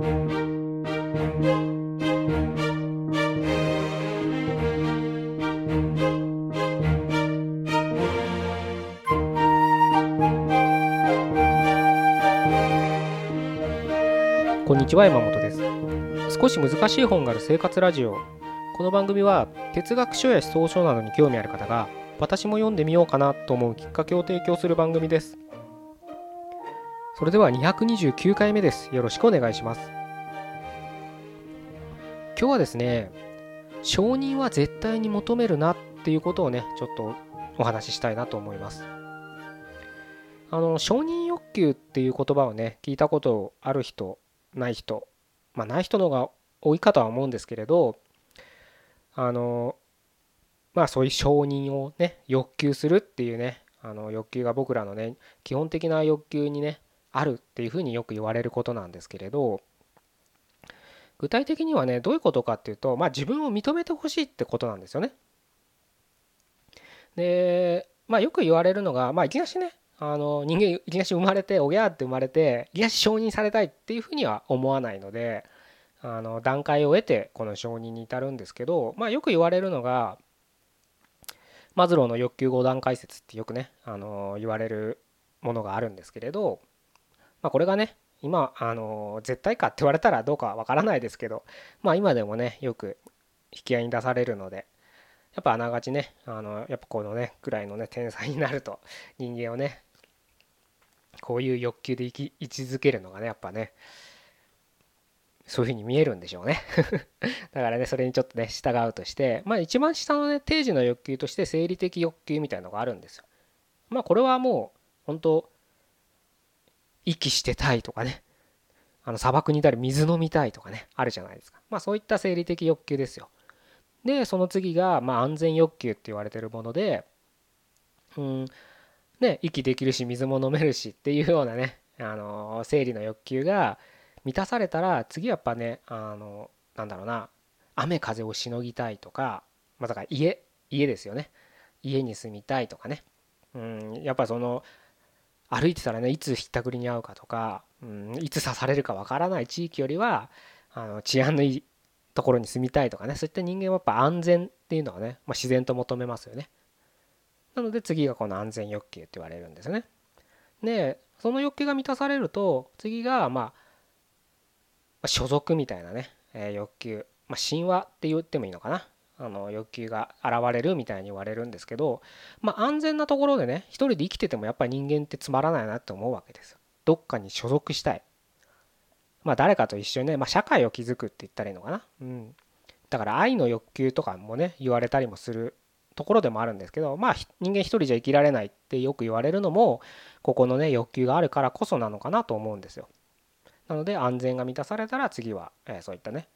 こんにちは山本です。少し難しい本がある生活ラジオ。この番組は哲学書や思想書などに興味ある方が私も読んでみようかなと思うきっかけを提供する番組です。それでは229回目です。よろしくお願いします。今日はですね承認は絶対に求めるなっていうことをねちょっとお話ししたいなと思います。あの承認欲求っていう言葉をね聞いたことある人ない人まあない人の方が多いかとは思うんですけれどあのまあそういう承認をね欲求するっていうねあの欲求が僕らのね基本的な欲求にねあるっていうふうによく言われることなんですけれど具体的にはねどういうことかっていうとまあ自分を認めてほしいってことなんですよね。でまあよく言われるのがまあいきなしねあの人間いきなし生まれておぎゃーって生まれていきなし承認されたいっていうふうには思わないのであの段階を得てこの承認に至るんですけどまあよく言われるのがマズローの欲求5段階説ってよくねあの言われるものがあるんですけれどまあこれがね今あの絶対かって言われたらどうかわからないですけどまあ今でもねよく引き合いに出されるのでやっぱあながちねあのやっぱこのねくらいのね天才になると人間をねこういう欲求で生き位置づけるのがねやっぱねそういうふうに見えるんでしょうね。だからねそれにちょっとね従うとしてまあ一番下のね定時の欲求として生理的欲求みたいなのがあるんですよ。まあこれはもう本当息してたいとかね。あの砂漠にいたら水飲みたいとかね。あるじゃないですか。まあそういった生理的欲求ですよ。でその次がまあ安全欲求って言われてるものでうんね、息できるし水も飲めるしっていうようなね、あの生理の欲求が満たされたら次はやっぱね、あのなんだろうな雨風をしのぎたいとか、まあ、だから家家ですよね。家に住みたいとかね、うん、やっぱその歩いてたらねいつひったくりに遭うかとか、うん、いつ刺されるかわからない地域よりはあの治安のいいところに住みたいとかねそういった人間はやっぱ安全っていうのはね、まあ、自然と求めますよね。なので次がこの安全欲求って言われるんですね。でその欲求が満たされると次がまあ所属みたいなね、え欲求、まあ、神話って言ってもいいのかなあの欲求が現れるみたいに言われるんですけど、まあ、安全なところでね一人で生きててもやっぱり人間ってつまらないなって思うわけですどっかに所属したい。まあ誰かと一緒にね、まあ、社会を築くって言ったらいいのかな。うん。だから愛の欲求とかもね言われたりもするところでもあるんですけどまあ人間一人じゃ生きられないってよく言われるのもここのね欲求があるからこそなのかなと思うんですよ。なので安全が満たされたら次は、えそういったね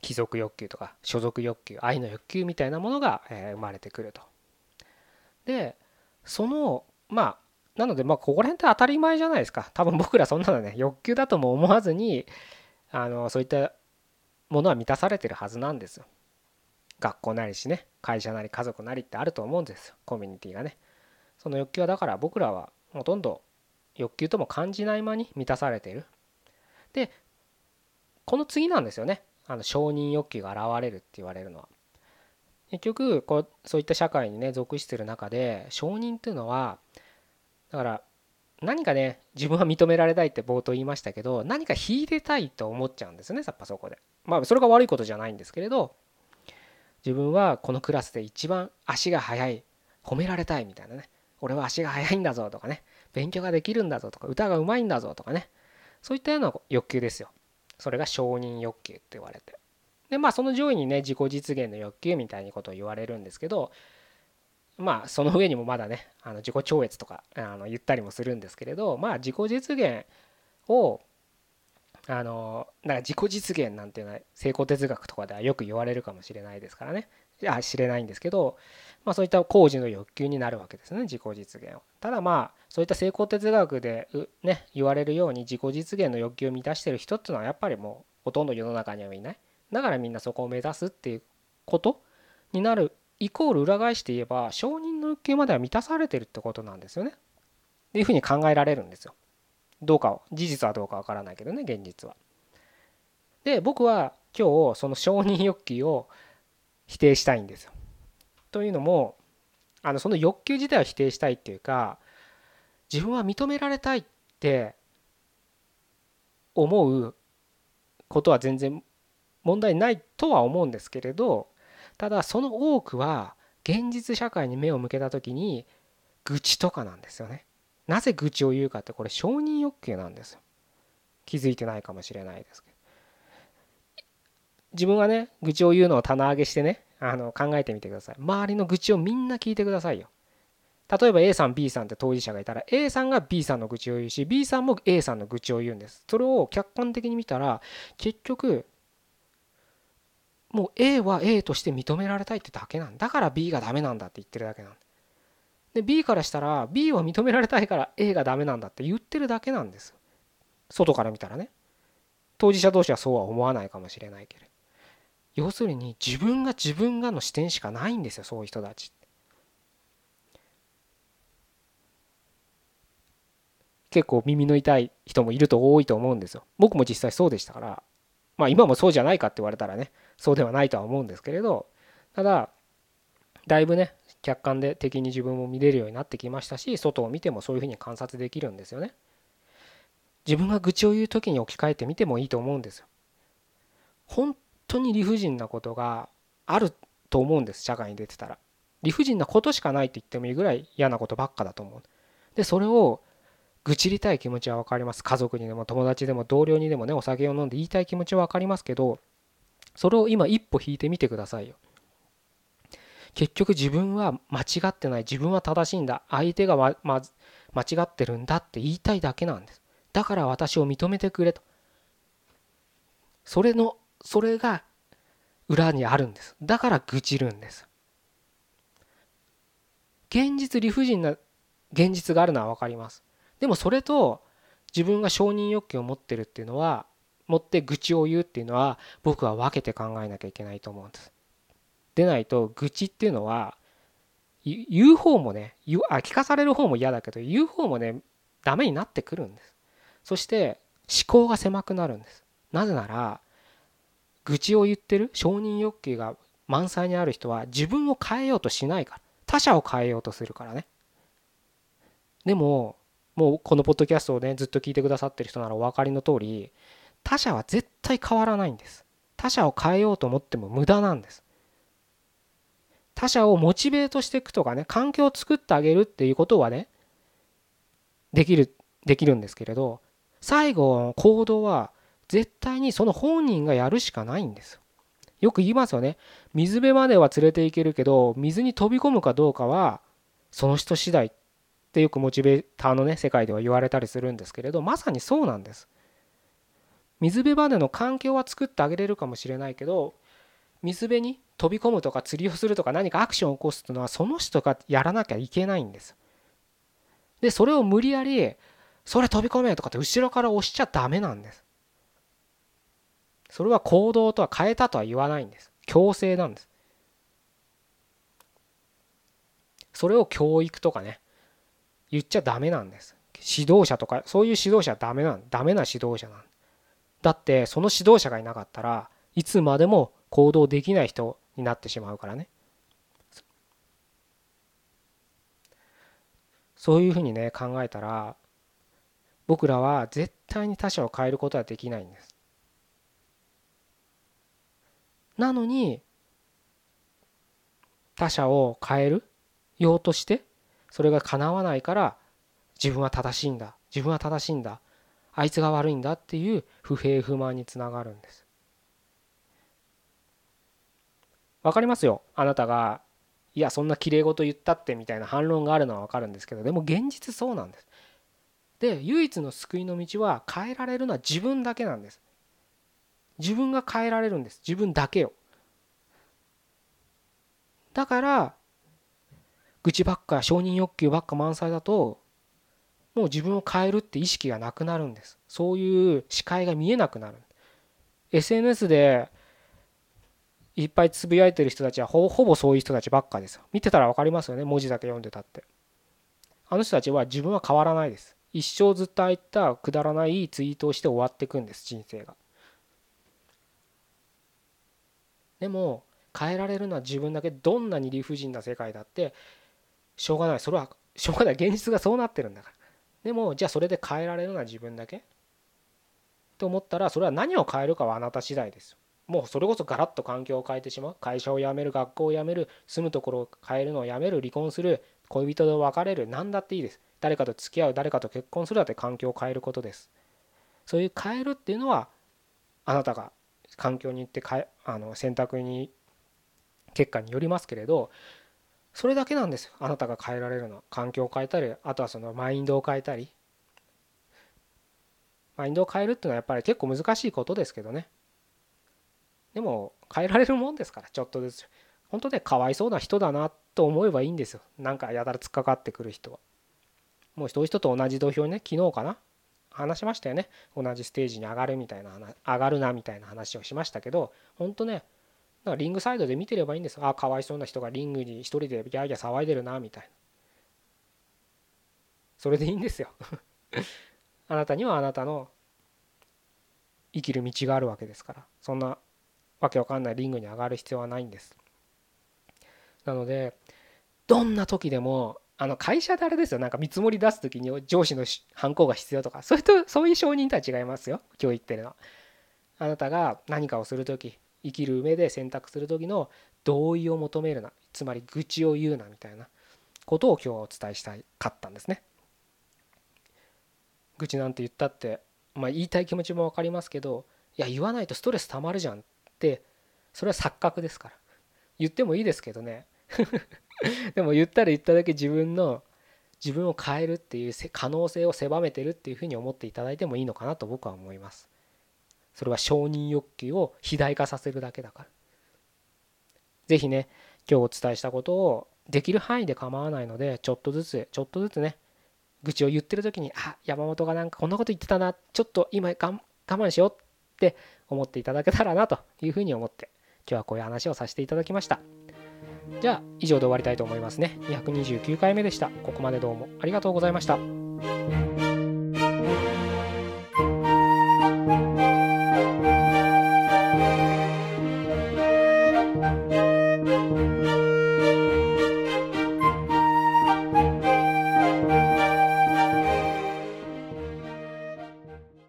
貴族欲求とか所属欲求愛の欲求みたいなものが、え生まれてくると。でそのまあなのでまあここら辺って当たり前じゃないですか。多分僕らそんなのね欲求だとも思わずにあのそういったものは満たされてるはずなんですよ。学校なりしね会社なり家族なりってあると思うんですよ。コミュニティがね。その欲求はだから僕らはほとんど欲求とも感じない間に満たされている。でこの次なんですよね。あの承認欲求が現れるって言われるのは。結局こうそういった社会にね属してる中で承認っていうのはだから何かね自分は認められたいって冒頭言いましたけど何か秀でたいと思っちゃうんですねやっぱそこで。まあそれが悪いことじゃないんですけれど自分はこのクラスで一番足が速い褒められたいみたいなね。俺は足が速いんだぞとかね。勉強ができるんだぞとか歌がうまいんだぞとかね。そういったような欲求ですよ。それが承認欲求って言われて。でまあその上位にね自己実現の欲求みたいなことを言われるんですけどまあその上にもまだねあの自己超越とかあの言ったりもするんですけれどまあ自己実現をあのだから自己実現なんていうのは成功哲学とかではよく言われるかもしれないですからね。あ知れないんですけど、まあ、そういった工事の欲求になるわけですね自己実現はただまあそういった成功哲学でね言われるように自己実現の欲求を満たしてる人っていうのはやっぱりもうほとんど世の中にはいないだからみんなそこを目指すっていうことになるイコール裏返して言えば承認の欲求までは満たされてるってことなんですよねっていうふうに考えられるんですよどうかを事実はどうかわからないけどね現実は。で僕は今日その承認欲求を否定したいんですよ。というのもあのその欲求自体を否定したいっていうか自分は認められたいって思うことは全然問題ないとは思うんですけれどただその多くは現実社会に目を向けた時に愚痴とかなんですよね。なぜ愚痴を言うかってこれ承認欲求なんですよ。気づいてないかもしれないですけど。自分がね愚痴を言うのを棚上げしてねあの考えてみてください。周りの愚痴をみんな聞いてくださいよ。例えば A さん B さんって当事者がいたら A さんが B さんの愚痴を言うし B さんも A さんの愚痴を言うんです。それを客観的に見たら結局もう A は A として認められたいってだけなんだから B がダメなんだって言ってるだけなんで B からしたら B は認められたいから A がダメなんだって言ってるだけなんです外から見たらね当事者同士はそうは思わないかもしれないけれど要するに自分が自分がの視点しかないんですよそういう人たち。結構耳の痛い人もいると多いと思うんですよ。僕も実際そうでしたから。まあ今もそうじゃないかって言われたらねそうではないとは思うんですけれど。ただだいぶね客観で敵に自分も見れるようになってきましたし外を見てもそういうふうに観察できるんですよね。自分が愚痴を言う時に置き換えてみてもいいと思うんですよ。本当に理不尽なことがあると思うんです社会に出てたら。理不尽なことしかないって言ってもいいぐらい嫌なことばっかだと思う。でそれを愚痴りたい気持ちは分かります。家族にでも友達でも同僚にでもねお酒を飲んで言いたい気持ちは分かりますけどそれを今一歩引いてみてくださいよ。結局自分は間違ってない。自分は正しいんだ。相手が、まま、間違ってるんだって言いたいだけなんです。だから私を認めてくれと。それのそれが裏にあるんですだから愚痴るんです現実理不尽な現実があるのは分かりますでもそれと自分が承認欲求を持ってるっていうのは持って愚痴を言うっていうのは僕は分けて考えなきゃいけないと思うんです。でないと愚痴っていうのは言う方もねあ聞かされる方も嫌だけど言う方もねダメになってくるんです。そして思考が狭くなるんです。なぜなら愚痴を言ってる？承認欲求が満載にある人は自分を変えようとしないから。他者を変えようとするからね。でももうこのポッドキャストをねずっと聞いてくださってる人ならお分かりの通り他者は絶対変わらないんです。他者を変えようと思っても無駄なんです。他者をモチベートしていくとかね環境を作ってあげるっていうことはねできるできるんですけれど最後の行動は絶対にその本人がやるしかないんです。よく言いますよね。水辺までは連れて行けるけど水に飛び込むかどうかはその人次第っってよくモチベーターのね世界では言われたりするんですけれどまさにそうなんです。水辺までの環境は作ってあげれるかもしれないけど水辺に飛び込むとか釣りをするとか何かアクションを起こすというのはその人がやらなきゃいけないんです。でそれを無理やりそれ飛び込めとかって後ろから押しちゃダメなんです。それは行動とは変えたとは言わないんです。強制なんです。それを教育とかね言っちゃダメなんです。指導者とかそういう指導者はダメなんダメな指導者なん。だってその指導者がいなかったらいつまでも行動できない人になってしまうからね。そういうふうにね考えたら僕らは絶対に他者を変えることはできないんです。なのに他者を変える？ようとして？それが叶わないから自分は正しいんだ。自分は正しいんだ。あいつが悪いんだ。っていう不平不満につながるんです。わかりますよ？あなたがいやそんなきれい事言ったってみたいな反論があるのはわかるんですけどでも現実そうなんです。で唯一の救いの道は変えられるのは自分だけなんです。自分が変えられるんです。自分だけを。だから愚痴ばっか承認欲求ばっか満載だともう自分を変えるって意識がなくなるんです。そういう視界が見えなくなる。SNS でいっぱいつぶやいてる人たちはほぼそういう人たちばっかです見てたら分かりますよね？文字だけ読んでたって。あの人たちは自分は変わらないです。一生ずっとああいったくだらないツイートをして終わっていくんです人生が。でも変えられるのは自分だけどんなに理不尽な世界だってしょうがない。それはしょうがない。現実がそうなってるんだから。でもじゃあそれで変えられるのは自分だけ？と思ったらそれは何を変えるかはあなた次第ですもうそれこそガラッと環境を変えてしまう。会社を辞める学校を辞める住むところを変えるのをやめる離婚する恋人と別れる何だっていいです。誰かと付き合う誰かと結婚するだって環境を変えることです。そういう変えるっていうのはあなたが環境に行ってかえあの選択に結果によりますけれどそれだけなんですよ。あなたが変えられるの。は環境を変えたりあとはそのマインドを変えたり。マインドを変えるっていうのはやっぱり結構難しいことですけどね。でも変えられるもんですからちょっとずつ。本当ねかわいそうな人だなと思えばいいんですよ。なんかやたら突っかかってくる人は。もう人人と同じ土俵にね昨日かな。話しましたよね。同じステージに上がるみたいな上がるなみたいな話をしましたけど本当ねだからリングサイドで見てればいいんですあかわいそうな人がリングに一人でギャーギャー騒いでるなみたいな。それでいいんですよ。あなたにはあなたの生きる道があるわけですから。そんなわけわかんないリングに上がる必要はないんです。なのでどんな時でもあの会社であれですよ。なんか見積もり出す時に上司の反抗が必要とか。それとそういう承認とは違いますよ。今日言ってるのは。あなたが何かをする時生きる上で選択する時の同意を求めるな。つまり愚痴を言うなみたいな。ことを今日はお伝えしたかったんですね。愚痴なんて言ったってまあ言いたい気持ちも分かりますけどいや言わないとストレスたまるじゃんって。それは錯覚ですから。言ってもいいですけどね。でも言ったら言っただけ自分の自分を変えるっていう可能性を狭めてるっていうふうに思っていただいてもいいのかなと僕は思います。それは承認欲求を肥大化させるだけだから。是非ね今日お伝えしたことをできる範囲で構わないのでちょっとずつちょっとずつね愚痴を言ってる時にあ山本がなんかこんなこと言ってたなちょっと今我慢しようって思っていただけたらなというふうに思って今日はこういう話をさせていただきました。じゃあ以上で終わりたいと思いますね。229回目でした。ここまでどうもありがとうございました。